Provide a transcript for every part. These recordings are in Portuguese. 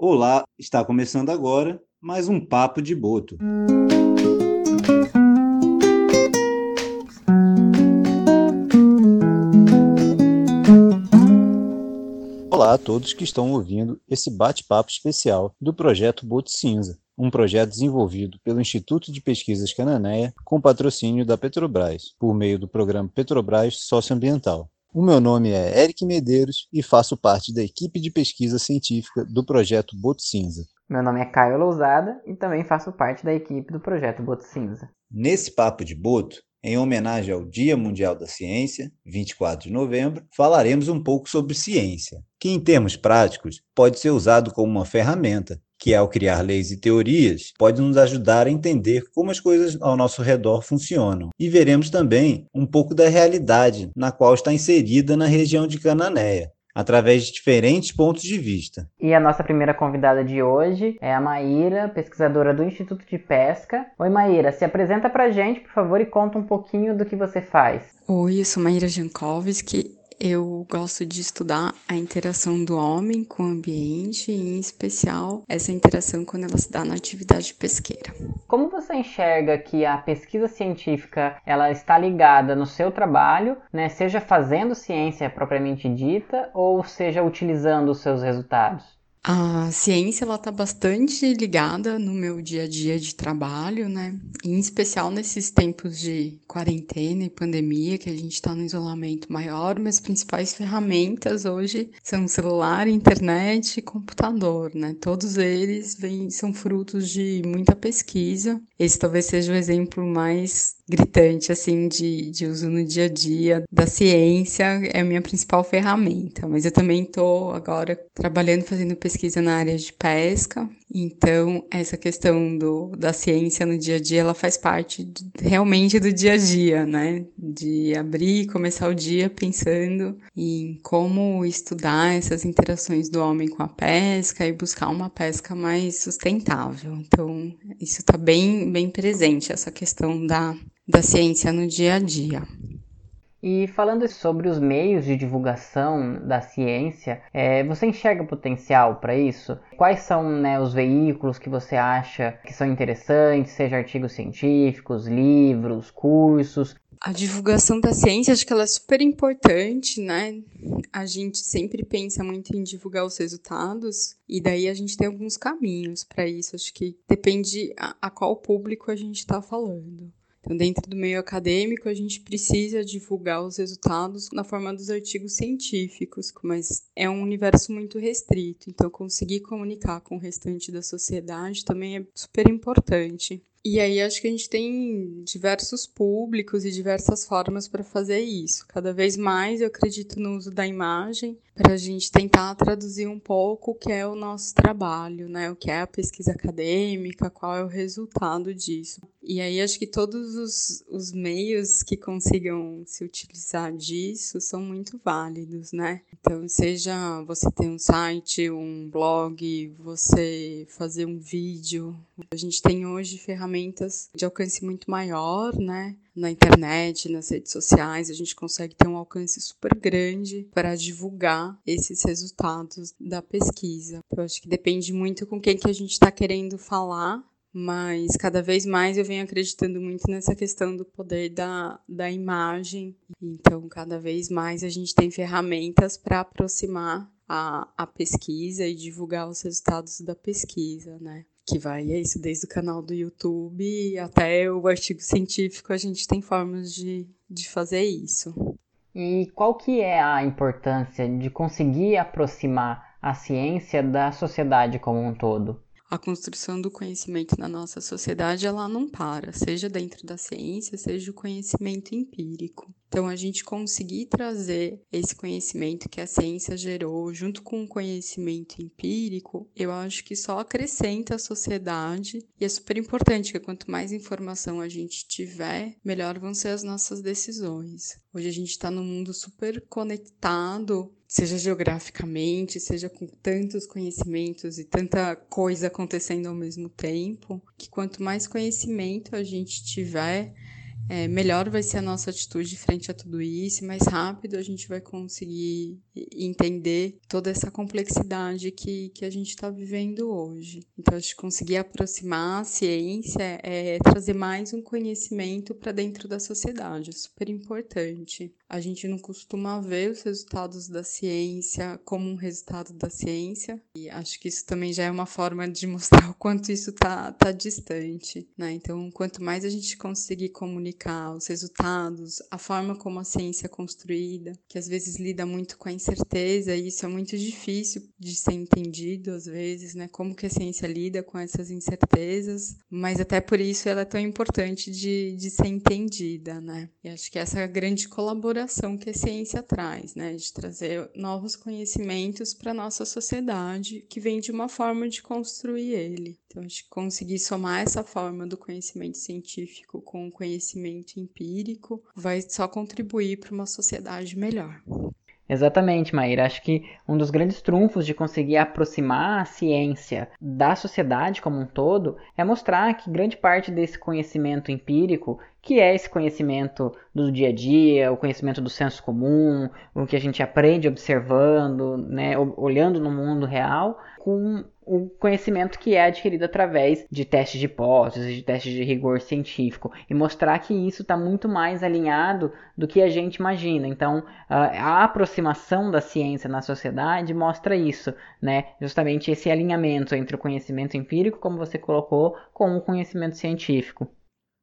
Olá, está começando agora mais um Papo de Boto. Olá a todos que estão ouvindo esse bate-papo especial do projeto Boto Cinza, um projeto desenvolvido pelo Instituto de Pesquisas Cananéia com patrocínio da Petrobras, por meio do programa Petrobras Socioambiental. O meu nome é Eric Medeiros e faço parte da equipe de pesquisa científica do projeto Boto Cinza. Meu nome é Caio Lousada e também faço parte da equipe do projeto Boto Cinza. Nesse papo de Boto, em homenagem ao Dia Mundial da Ciência, 24 de novembro, falaremos um pouco sobre ciência, que em termos práticos pode ser usado como uma ferramenta que ao criar leis e teorias pode nos ajudar a entender como as coisas ao nosso redor funcionam. E veremos também um pouco da realidade na qual está inserida na região de Cananéia, através de diferentes pontos de vista. E a nossa primeira convidada de hoje é a Maíra, pesquisadora do Instituto de Pesca. Oi, Maíra, se apresenta pra gente, por favor, e conta um pouquinho do que você faz. Oi, eu sou Maíra Jankowski, eu gosto de estudar a interação do homem com o ambiente, em especial essa interação quando ela se dá na atividade pesqueira. Como você enxerga que a pesquisa científica ela está ligada no seu trabalho, né, seja fazendo ciência propriamente dita ou seja utilizando os seus resultados? A ciência ela está bastante ligada no meu dia a dia de trabalho, né? Em especial nesses tempos de quarentena e pandemia, que a gente está no isolamento maior, minhas principais ferramentas hoje são celular, internet e computador, né? Todos eles vêm, são frutos de muita pesquisa. Esse talvez seja o exemplo mais gritante, assim, de, de uso no dia a dia da ciência, é a minha principal ferramenta. Mas eu também estou agora trabalhando, fazendo pesquisa na área de pesca, então, essa questão do, da ciência no dia a dia, ela faz parte de, realmente do dia a dia, né? De abrir e começar o dia pensando em como estudar essas interações do homem com a pesca e buscar uma pesca mais sustentável. Então, isso está bem, bem presente, essa questão da, da ciência no dia a dia. E falando sobre os meios de divulgação da ciência, é, você enxerga potencial para isso? Quais são né, os veículos que você acha que são interessantes, seja artigos científicos, livros, cursos? A divulgação da ciência, acho que ela é super importante, né? A gente sempre pensa muito em divulgar os resultados, e daí a gente tem alguns caminhos para isso. Acho que depende a, a qual público a gente está falando. Então, dentro do meio acadêmico, a gente precisa divulgar os resultados na forma dos artigos científicos, mas é um universo muito restrito. Então, conseguir comunicar com o restante da sociedade também é super importante. E aí acho que a gente tem diversos públicos e diversas formas para fazer isso. Cada vez mais eu acredito no uso da imagem para a gente tentar traduzir um pouco o que é o nosso trabalho, né? O que é a pesquisa acadêmica, qual é o resultado disso. E aí acho que todos os, os meios que consigam se utilizar disso são muito válidos, né? Então, seja você ter um site, um blog, você fazer um vídeo. A gente tem hoje ferramentas de alcance muito maior, né? na internet, nas redes sociais, a gente consegue ter um alcance super grande para divulgar esses resultados da pesquisa. Eu acho que depende muito com quem que a gente está querendo falar mas cada vez mais eu venho acreditando muito nessa questão do poder da, da imagem. Então, cada vez mais a gente tem ferramentas para aproximar a, a pesquisa e divulgar os resultados da pesquisa, né? Que vai, é isso, desde o canal do YouTube até o artigo científico, a gente tem formas de, de fazer isso. E qual que é a importância de conseguir aproximar a ciência da sociedade como um todo? A construção do conhecimento na nossa sociedade ela não para, seja dentro da ciência, seja o conhecimento empírico. Então, a gente conseguir trazer esse conhecimento que a ciência gerou junto com o conhecimento empírico, eu acho que só acrescenta a sociedade e é super importante que quanto mais informação a gente tiver, melhor vão ser as nossas decisões. Hoje a gente está num mundo super conectado, seja geograficamente, seja com tantos conhecimentos e tanta coisa acontecendo ao mesmo tempo, que quanto mais conhecimento a gente tiver, é, melhor vai ser a nossa atitude frente a tudo isso, mais rápido a gente vai conseguir entender toda essa complexidade que, que a gente está vivendo hoje. Então, acho que conseguir aproximar a ciência é trazer mais um conhecimento para dentro da sociedade, é super importante. A gente não costuma ver os resultados da ciência como um resultado da ciência, e acho que isso também já é uma forma de mostrar o quanto isso está tá distante, né? Então, quanto mais a gente conseguir comunicar os resultados, a forma como a ciência é construída, que às vezes lida muito com a incerteza, e isso é muito difícil de ser entendido às vezes, né? Como que a ciência lida com essas incertezas, mas até por isso ela é tão importante de, de ser entendida, né? E acho que essa é grande colaboração colaboração que a ciência traz, né, de trazer novos conhecimentos para a nossa sociedade, que vem de uma forma de construir ele. Então, acho que conseguir somar essa forma do conhecimento científico com o conhecimento empírico vai só contribuir para uma sociedade melhor. Exatamente, Maíra. Acho que um dos grandes trunfos de conseguir aproximar a ciência da sociedade como um todo é mostrar que grande parte desse conhecimento empírico, que é esse conhecimento do dia a dia, o conhecimento do senso comum, o que a gente aprende observando, né, olhando no mundo real, com o conhecimento que é adquirido através de testes de hipóteses, de testes de rigor científico, e mostrar que isso está muito mais alinhado do que a gente imagina. Então, a aproximação da ciência na sociedade mostra isso, né? Justamente esse alinhamento entre o conhecimento empírico, como você colocou, com o conhecimento científico.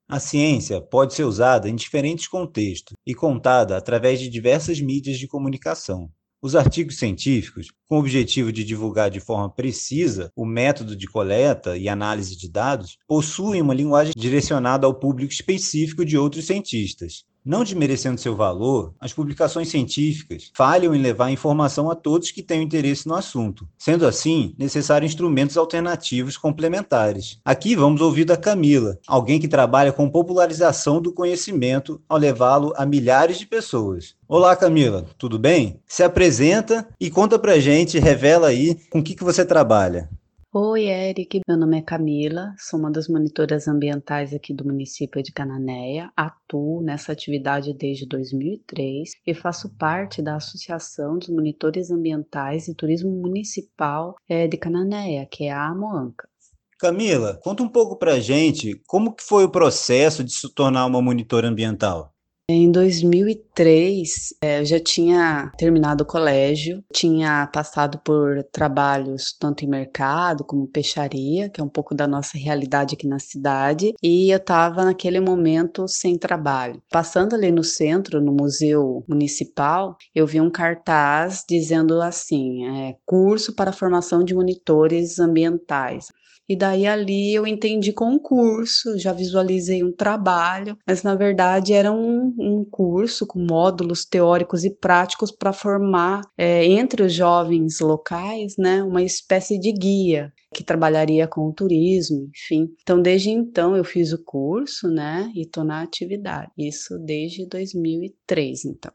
A ciência pode ser usada em diferentes contextos e contada através de diversas mídias de comunicação. Os artigos científicos, com o objetivo de divulgar de forma precisa o método de coleta e análise de dados, possuem uma linguagem direcionada ao público específico de outros cientistas. Não desmerecendo seu valor, as publicações científicas falham em levar informação a todos que tenham interesse no assunto. Sendo assim, necessário instrumentos alternativos complementares. Aqui vamos ouvir da Camila, alguém que trabalha com popularização do conhecimento ao levá-lo a milhares de pessoas. Olá, Camila, tudo bem? Se apresenta e conta pra gente, revela aí com o que, que você trabalha. Oi, Eric. Meu nome é Camila, sou uma das monitoras ambientais aqui do município de Cananéia. Atuo nessa atividade desde 2003 e faço parte da Associação dos Monitores Ambientais e Turismo Municipal eh, de Cananéia, que é a AMOANCA. Camila, conta um pouco pra gente como que foi o processo de se tornar uma monitora ambiental. Em 2003, é, eu já tinha terminado o colégio, tinha passado por trabalhos tanto em mercado como peixaria, que é um pouco da nossa realidade aqui na cidade, e eu estava naquele momento sem trabalho. Passando ali no centro, no Museu Municipal, eu vi um cartaz dizendo assim: é, curso para formação de monitores ambientais. E daí ali eu entendi concurso, já visualizei um trabalho, mas na verdade era um, um curso com módulos teóricos e práticos para formar é, entre os jovens locais, né, uma espécie de guia que trabalharia com o turismo, enfim. Então, desde então eu fiz o curso, né, e estou na atividade. Isso desde 2003, então.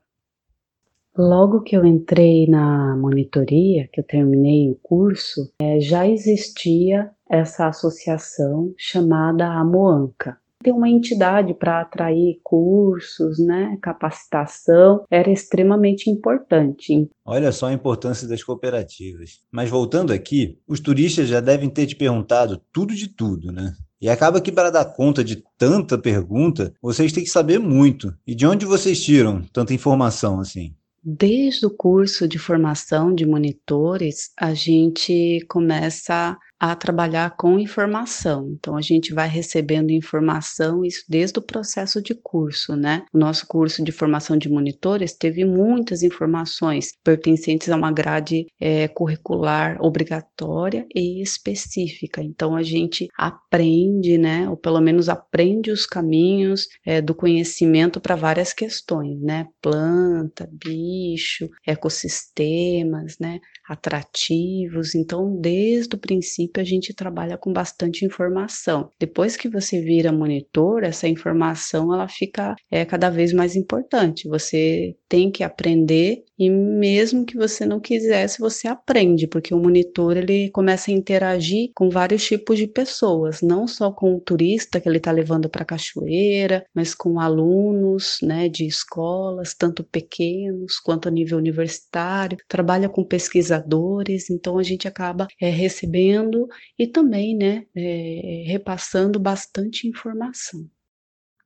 Logo que eu entrei na monitoria, que eu terminei o curso, é, já existia essa associação chamada Amoanca. Tem uma entidade para atrair cursos, né, capacitação, era extremamente importante. Olha só a importância das cooperativas. Mas voltando aqui, os turistas já devem ter te perguntado tudo de tudo, né? E acaba que para dar conta de tanta pergunta, vocês têm que saber muito. E de onde vocês tiram tanta informação assim? Desde o curso de formação de monitores, a gente começa a trabalhar com informação. Então, a gente vai recebendo informação, isso desde o processo de curso, né? O nosso curso de formação de monitores teve muitas informações pertencentes a uma grade é, curricular obrigatória e específica. Então, a gente aprende, né? Ou pelo menos aprende os caminhos é, do conhecimento para várias questões, né? Planta, bicho, ecossistemas, né? Atrativos. Então, desde o princípio, princípio, a gente trabalha com bastante informação. Depois que você vira monitor, essa informação ela fica é, cada vez mais importante. Você tem que aprender e mesmo que você não quisesse, você aprende, porque o monitor ele começa a interagir com vários tipos de pessoas, não só com o turista que ele está levando para a cachoeira, mas com alunos, né, de escolas, tanto pequenos quanto a nível universitário, trabalha com pesquisadores, então a gente acaba é, recebendo e também, né, é, repassando bastante informação.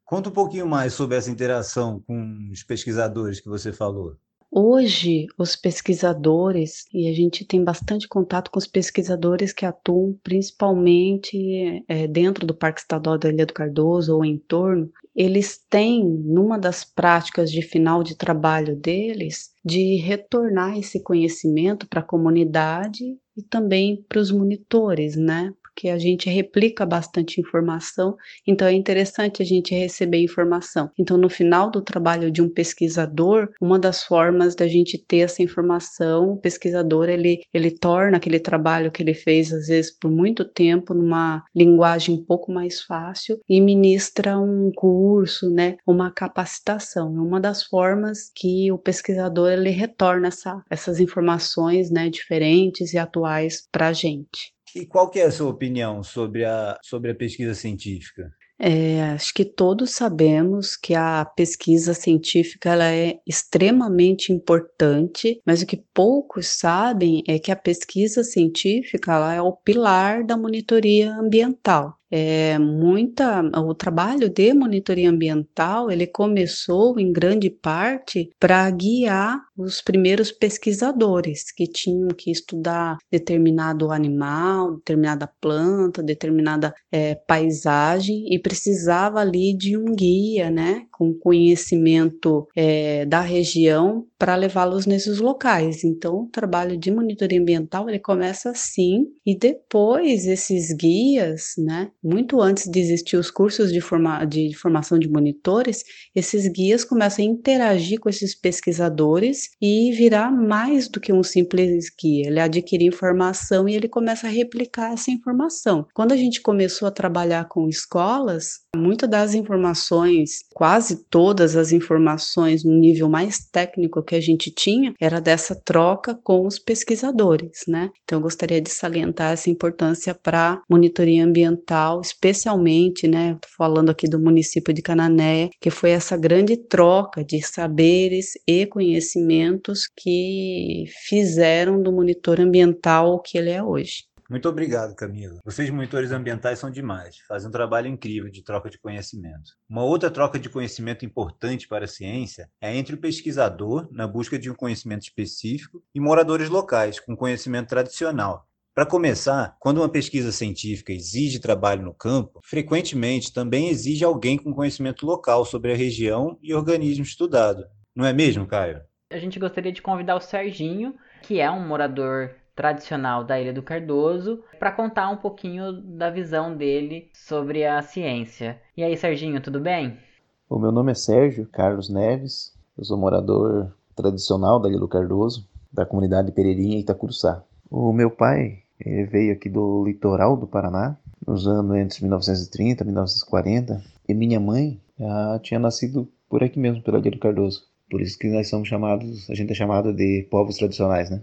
Conta um pouquinho mais sobre essa interação com os pesquisadores que você falou. Hoje, os pesquisadores, e a gente tem bastante contato com os pesquisadores que atuam principalmente é, dentro do Parque Estadual da Ilha do Cardoso ou em torno, eles têm, numa das práticas de final de trabalho deles, de retornar esse conhecimento para a comunidade e também para os monitores, né? Porque a gente replica bastante informação, então é interessante a gente receber informação. Então, no final do trabalho de um pesquisador, uma das formas da gente ter essa informação, o pesquisador ele, ele torna aquele trabalho que ele fez, às vezes por muito tempo, numa linguagem um pouco mais fácil e ministra um curso, né, uma capacitação. É uma das formas que o pesquisador ele retorna essa, essas informações né, diferentes e atuais para a gente. E qual que é a sua opinião sobre a, sobre a pesquisa científica? É, acho que todos sabemos que a pesquisa científica ela é extremamente importante, mas o que poucos sabem é que a pesquisa científica ela é o pilar da monitoria ambiental é, muita o trabalho de monitoria ambiental ele começou em grande parte para guiar os primeiros pesquisadores que tinham que estudar determinado animal, determinada planta, determinada é, paisagem e precisava ali de um guia, né, com conhecimento é, da região para levá-los nesses locais. Então, o trabalho de monitoria ambiental ele começa assim e depois esses guias, né, muito antes de existir os cursos de, forma, de formação de monitores, esses guias começam a interagir com esses pesquisadores e virar mais do que um simples guia. Ele adquire informação e ele começa a replicar essa informação. Quando a gente começou a trabalhar com escolas, muitas das informações, quase todas as informações no nível mais técnico que a gente tinha, era dessa troca com os pesquisadores, né? Então, eu gostaria de salientar essa importância para monitoria ambiental especialmente, né, falando aqui do município de Canané, que foi essa grande troca de saberes e conhecimentos que fizeram do monitor ambiental o que ele é hoje. Muito obrigado, Camila. Vocês, monitores ambientais, são demais. Fazem um trabalho incrível de troca de conhecimento. Uma outra troca de conhecimento importante para a ciência é entre o pesquisador, na busca de um conhecimento específico, e moradores locais, com conhecimento tradicional, para começar, quando uma pesquisa científica exige trabalho no campo, frequentemente também exige alguém com conhecimento local sobre a região e organismo estudado. Não é mesmo, Caio? A gente gostaria de convidar o Serginho, que é um morador tradicional da Ilha do Cardoso, para contar um pouquinho da visão dele sobre a ciência. E aí, Serginho, tudo bem? O meu nome é Sérgio Carlos Neves, eu sou morador tradicional da Ilha do Cardoso, da comunidade Pereirinha e Itacuruçá. O meu pai ele veio aqui do litoral do Paraná, nos anos entre 1930 e 1940, e minha mãe já tinha nascido por aqui mesmo, pela Ilha do Cardoso. Por isso que nós somos chamados, a gente é chamado de povos tradicionais, né?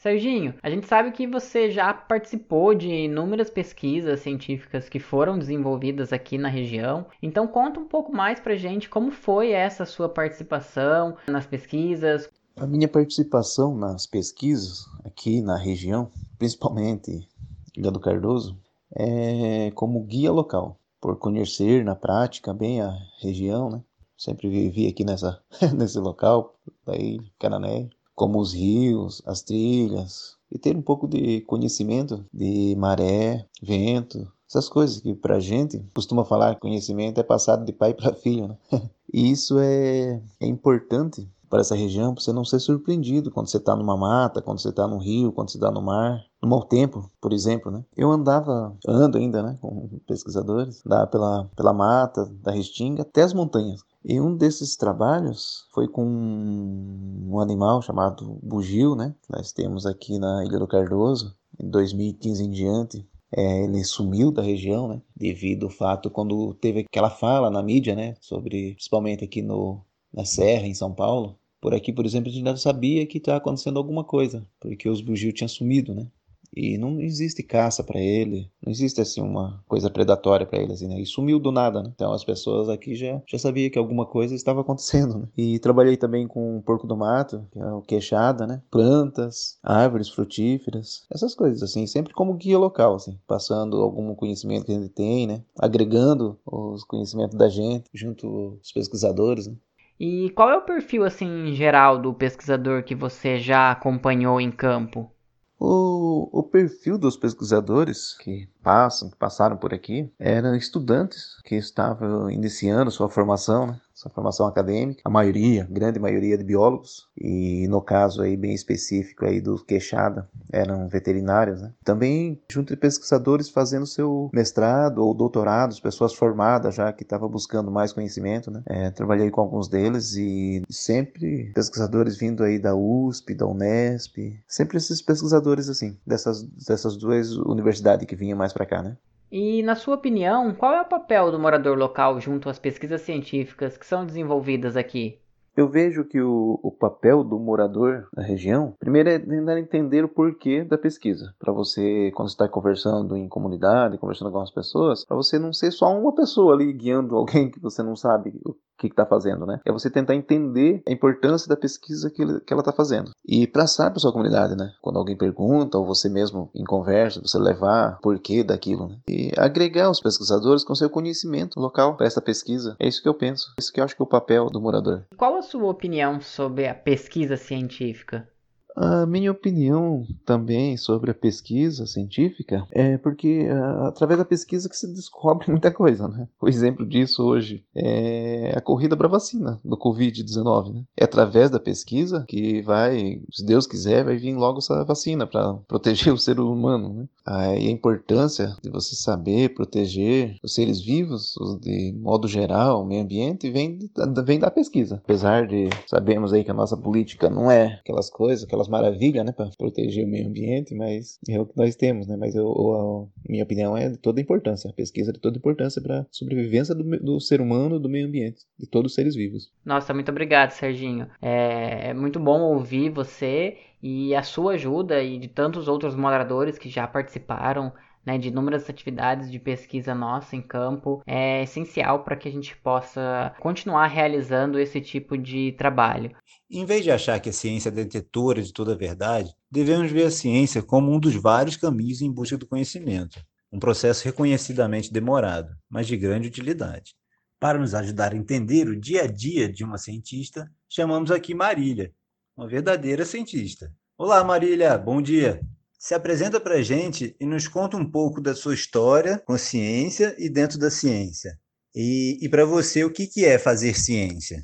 Serginho, a gente sabe que você já participou de inúmeras pesquisas científicas que foram desenvolvidas aqui na região. Então conta um pouco mais pra gente como foi essa sua participação nas pesquisas. A minha participação nas pesquisas aqui na região, principalmente Ilha do Cardoso, é como guia local, por conhecer na prática bem a região, né? Sempre vivi aqui nessa, nesse local, daí Canané, como os rios, as trilhas, e ter um pouco de conhecimento de maré, vento, essas coisas que pra gente costuma falar conhecimento é passado de pai para filho, né? E isso é, é importante para essa região, para você não ser surpreendido quando você está numa mata, quando você está no rio, quando você está no mar, no mau tempo, por exemplo, né? Eu andava, ando ainda, né, com pesquisadores, da pela pela mata da Restinga até as montanhas. E um desses trabalhos foi com um animal chamado bugio, né? Nós temos aqui na Ilha do Cardoso, em 2015 em diante. É, ele sumiu da região, né? Devido ao fato quando teve aquela fala na mídia, né? Sobre, principalmente aqui no, na Serra, em São Paulo, Por aqui, por exemplo, a gente já sabia que estava acontecendo alguma coisa, porque os bugios tinham sumido, né? E não existe caça para ele, não existe assim uma coisa predatória para ele assim, né? E sumiu do nada, né? Então as pessoas aqui já já sabia que alguma coisa estava acontecendo, né? E trabalhei também com porco do mato, que é o queixada, né? Plantas, árvores frutíferas, essas coisas assim, sempre como guia local assim, passando algum conhecimento que a gente tem, né? Agregando os conhecimentos da gente junto aos pesquisadores, né? E qual é o perfil assim geral do pesquisador que você já acompanhou em campo? O, o perfil dos pesquisadores que passam, que passaram por aqui, eram estudantes que estavam iniciando sua formação, né? Sua formação acadêmica, a maioria, grande maioria de biólogos, e no caso aí bem específico aí do Queixada, eram veterinários, né? Também junto de pesquisadores fazendo seu mestrado ou doutorado, pessoas formadas já que estavam buscando mais conhecimento, né? É, trabalhei com alguns deles e sempre pesquisadores vindo aí da USP, da Unesp, sempre esses pesquisadores assim, dessas, dessas duas universidades que vinham mais para cá, né? E, na sua opinião, qual é o papel do morador local junto às pesquisas científicas que são desenvolvidas aqui? Eu vejo que o, o papel do morador da região, primeiro é tentar entender o porquê da pesquisa. Para você, quando está conversando em comunidade, conversando com as pessoas, para você não ser só uma pessoa ali guiando alguém que você não sabe o que está fazendo, né? É você tentar entender a importância da pesquisa que, ele, que ela está fazendo. E passar para sua comunidade, né? Quando alguém pergunta, ou você mesmo em conversa, você levar porquê daquilo, né? E agregar os pesquisadores com seu conhecimento local para essa pesquisa. É isso que eu penso. É isso que eu acho que é o papel do morador. Qual a sua opinião sobre a pesquisa científica? A minha opinião também sobre a pesquisa científica é porque uh, através da pesquisa que se descobre muita coisa, né? O exemplo disso hoje é a corrida para vacina do Covid-19, né? É através da pesquisa que vai, se Deus quiser, vai vir logo essa vacina para proteger o ser humano, né? Aí a importância de você saber proteger os seres vivos de modo geral, o meio ambiente, vem, vem da pesquisa. Apesar de sabemos aí que a nossa política não é aquelas coisas, aquelas maravilhas, né, para proteger o meio ambiente, mas é o que nós temos, né? Mas eu, eu, a minha opinião é de toda importância, a pesquisa é de toda importância para a sobrevivência do, do, ser humano, do meio ambiente, de todos os seres vivos. Nossa, muito obrigado, Serginho. É, é muito bom ouvir você e a sua ajuda e de tantos outros moderadores que já participaram né, de inúmeras atividades de pesquisa nossa em campo é essencial para que a gente possa continuar realizando esse tipo de trabalho. Em vez de achar que a ciência é detetora de toda a verdade, devemos ver a ciência como um dos vários caminhos em busca do conhecimento, um processo reconhecidamente demorado, mas de grande utilidade. Para nos ajudar a entender o dia a dia de uma cientista, chamamos aqui Marília, uma verdadeira cientista. Olá, Marília, bom dia. Se apresenta para a gente e nos conta um pouco da sua história com ciência e dentro da ciência. E, e para você, o que, que é fazer ciência?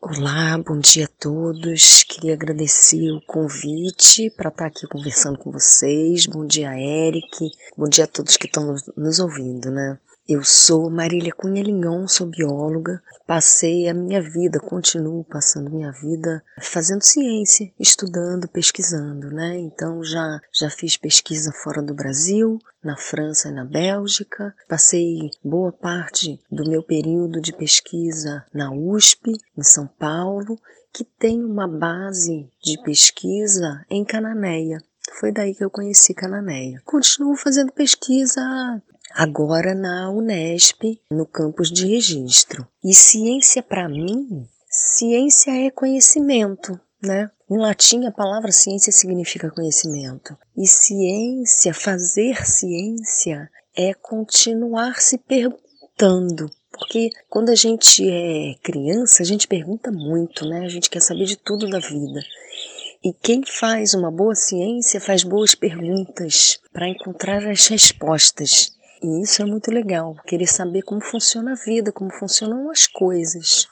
Olá, bom dia a todos. Queria agradecer o convite para estar aqui conversando com vocês. Bom dia, Eric. Bom dia a todos que estão nos ouvindo, né? Eu sou Marília Cunha Linhon, sou bióloga. Passei a minha vida, continuo passando minha vida fazendo ciência, estudando, pesquisando, né? Então já já fiz pesquisa fora do Brasil, na França e na Bélgica. Passei boa parte do meu período de pesquisa na USP, em São Paulo, que tem uma base de pesquisa em Cananéia. Foi daí que eu conheci Cananéia. Continuo fazendo pesquisa agora na Unesp, no campus de registro. E ciência para mim, ciência é conhecimento, né? Em latim, a palavra ciência significa conhecimento. E ciência, fazer ciência, é continuar se perguntando. Porque quando a gente é criança, a gente pergunta muito, né? A gente quer saber de tudo da vida. E quem faz uma boa ciência faz boas perguntas para encontrar as respostas. E isso é muito legal, querer saber como funciona a vida, como funcionam as coisas.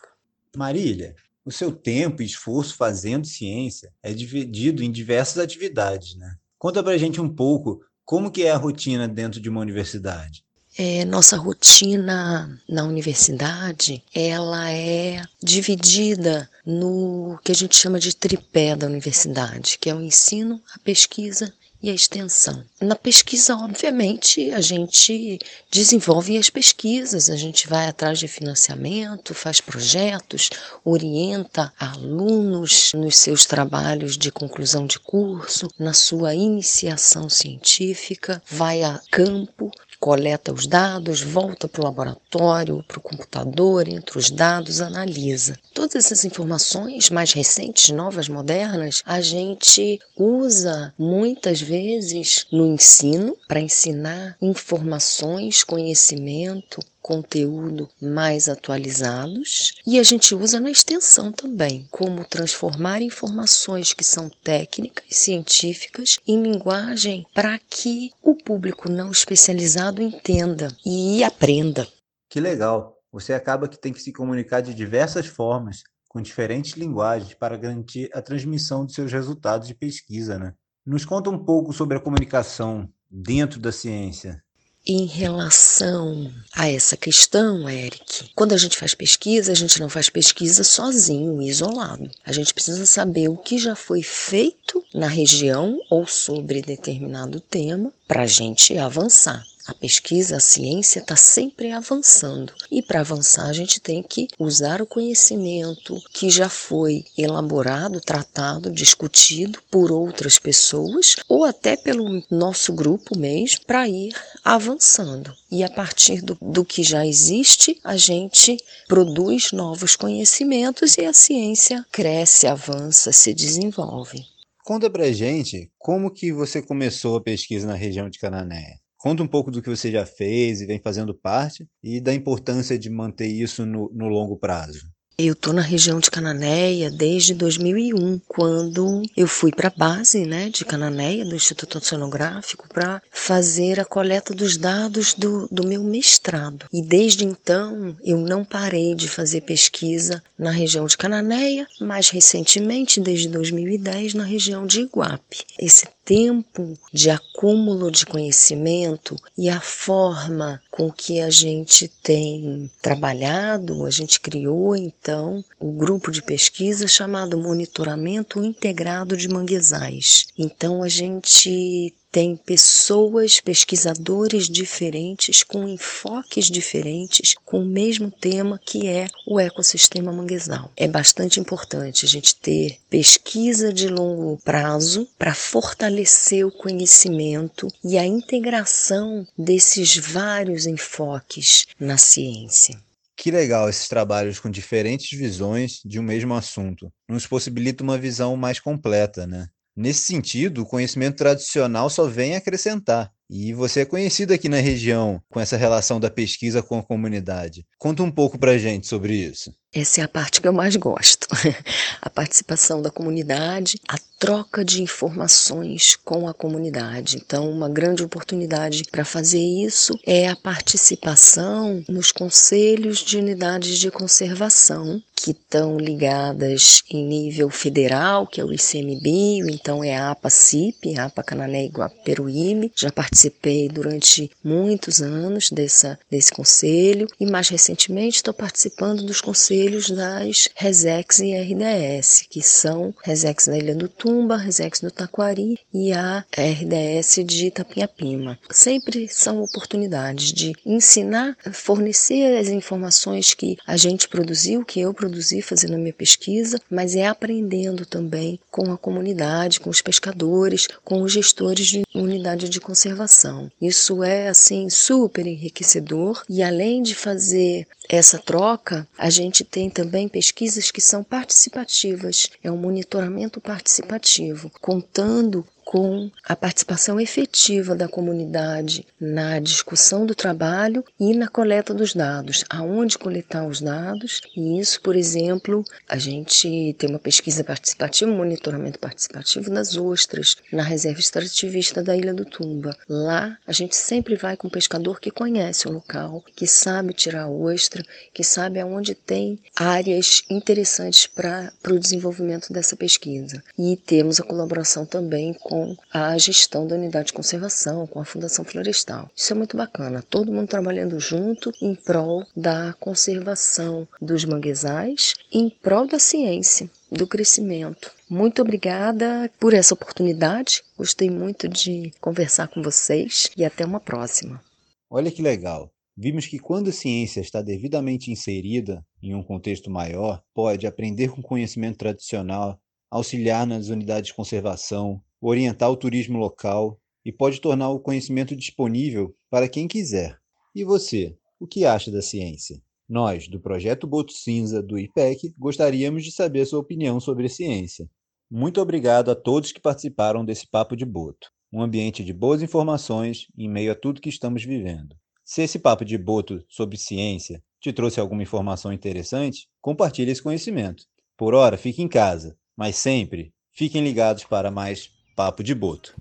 Marília, o seu tempo e esforço fazendo ciência é dividido em diversas atividades, né? Conta pra gente um pouco como que é a rotina dentro de uma universidade. É, nossa rotina na universidade, ela é dividida no que a gente chama de tripé da universidade, que é o ensino, a pesquisa e a extensão. Na pesquisa, obviamente, a gente desenvolve as pesquisas, a gente vai atrás de financiamento, faz projetos, orienta alunos nos seus trabalhos de conclusão de curso, na sua iniciação científica, vai a campo coleta os dados, volta para o laboratório, para o computador, entra os dados, analisa. Todas essas informações mais recentes, novas, modernas, a gente usa muitas vezes no ensino para ensinar informações, conhecimento, conteúdo mais atualizados e a gente usa na extensão também, como transformar informações que são técnicas, científicas, em linguagem para que o público não especializado entenda e aprenda. Que legal! Você acaba que tem que se comunicar de diversas formas, com diferentes linguagens, para garantir a transmissão de seus resultados de pesquisa, né? Nos conta um pouco sobre a comunicação dentro da ciência. Em relação a essa questão, Eric, quando a gente faz pesquisa, a gente não faz pesquisa sozinho, isolado. A gente precisa saber o que já foi feito na região ou sobre determinado tema para a gente avançar. A pesquisa, a ciência está sempre avançando e para avançar a gente tem que usar o conhecimento que já foi elaborado, tratado, discutido por outras pessoas ou até pelo nosso grupo mesmo para ir avançando. E a partir do, do que já existe, a gente produz novos conhecimentos e a ciência cresce, avança, se desenvolve. Conta pra gente como que você começou a pesquisa na região de Cananéia. Conta um pouco do que você já fez e vem fazendo parte e da importância de manter isso no, no longo prazo. Eu estou na região de Cananéia desde 2001, quando eu fui para a base né, de Cananéia, do Instituto Oceanográfico, para fazer a coleta dos dados do, do meu mestrado. E desde então eu não parei de fazer pesquisa na região de Cananéia, mais recentemente, desde 2010, na região de Iguape. Esse tempo de acúmulo de conhecimento e a forma com que a gente tem trabalhado, a gente criou então o um grupo de pesquisa chamado Monitoramento Integrado de Manguezais. Então a gente tem pessoas, pesquisadores diferentes, com enfoques diferentes, com o mesmo tema que é o ecossistema manguezal. É bastante importante a gente ter pesquisa de longo prazo para fortalecer o conhecimento e a integração desses vários enfoques na ciência. Que legal esses trabalhos com diferentes visões de um mesmo assunto. Nos possibilita uma visão mais completa, né? Nesse sentido, o conhecimento tradicional só vem acrescentar. E você é conhecido aqui na região com essa relação da pesquisa com a comunidade. Conta um pouco para gente sobre isso. Essa é a parte que eu mais gosto. a participação da comunidade, a troca de informações com a comunidade. Então, uma grande oportunidade para fazer isso é a participação nos conselhos de unidades de conservação que estão ligadas em nível federal, que é o ICMBio, então é a APA-CIP, APA Canané Iguaperuíbe. Já participei durante muitos anos dessa, desse conselho e mais recentemente estou participando dos conselhos das RESEX e RDS, que são RESEX da Ilha do Tumba, RESEX do Taquari e a RDS de Itapinhapima. Sempre são oportunidades de ensinar, fornecer as informações que a gente produziu, que eu produzi fazendo a minha pesquisa, mas é aprendendo também com a comunidade, com os pescadores, com os gestores de unidade de conservação. Isso é assim super enriquecedor e além de fazer essa troca, a gente tem também pesquisas que são participativas, é um monitoramento participativo, contando com a participação efetiva da comunidade na discussão do trabalho e na coleta dos dados, aonde coletar os dados. E isso, por exemplo, a gente tem uma pesquisa participativa, um monitoramento participativo das ostras na reserva extrativista da Ilha do Tumba. Lá a gente sempre vai com um pescador que conhece o local, que sabe tirar a ostra, que sabe aonde tem áreas interessantes para o desenvolvimento dessa pesquisa. E temos a colaboração também com com a gestão da unidade de conservação, com a Fundação Florestal. Isso é muito bacana, todo mundo trabalhando junto em prol da conservação dos manguezais, em prol da ciência, do crescimento. Muito obrigada por essa oportunidade. Gostei muito de conversar com vocês e até uma próxima. Olha que legal. Vimos que quando a ciência está devidamente inserida em um contexto maior, pode aprender com conhecimento tradicional, auxiliar nas unidades de conservação, orientar o turismo local e pode tornar o conhecimento disponível para quem quiser. E você, o que acha da ciência? Nós, do Projeto Boto Cinza do IPEC, gostaríamos de saber sua opinião sobre a ciência. Muito obrigado a todos que participaram desse Papo de Boto, um ambiente de boas informações em meio a tudo que estamos vivendo. Se esse papo de boto sobre ciência te trouxe alguma informação interessante, compartilhe esse conhecimento. Por hora, fique em casa, mas sempre fiquem ligados para mais Papo de Boto.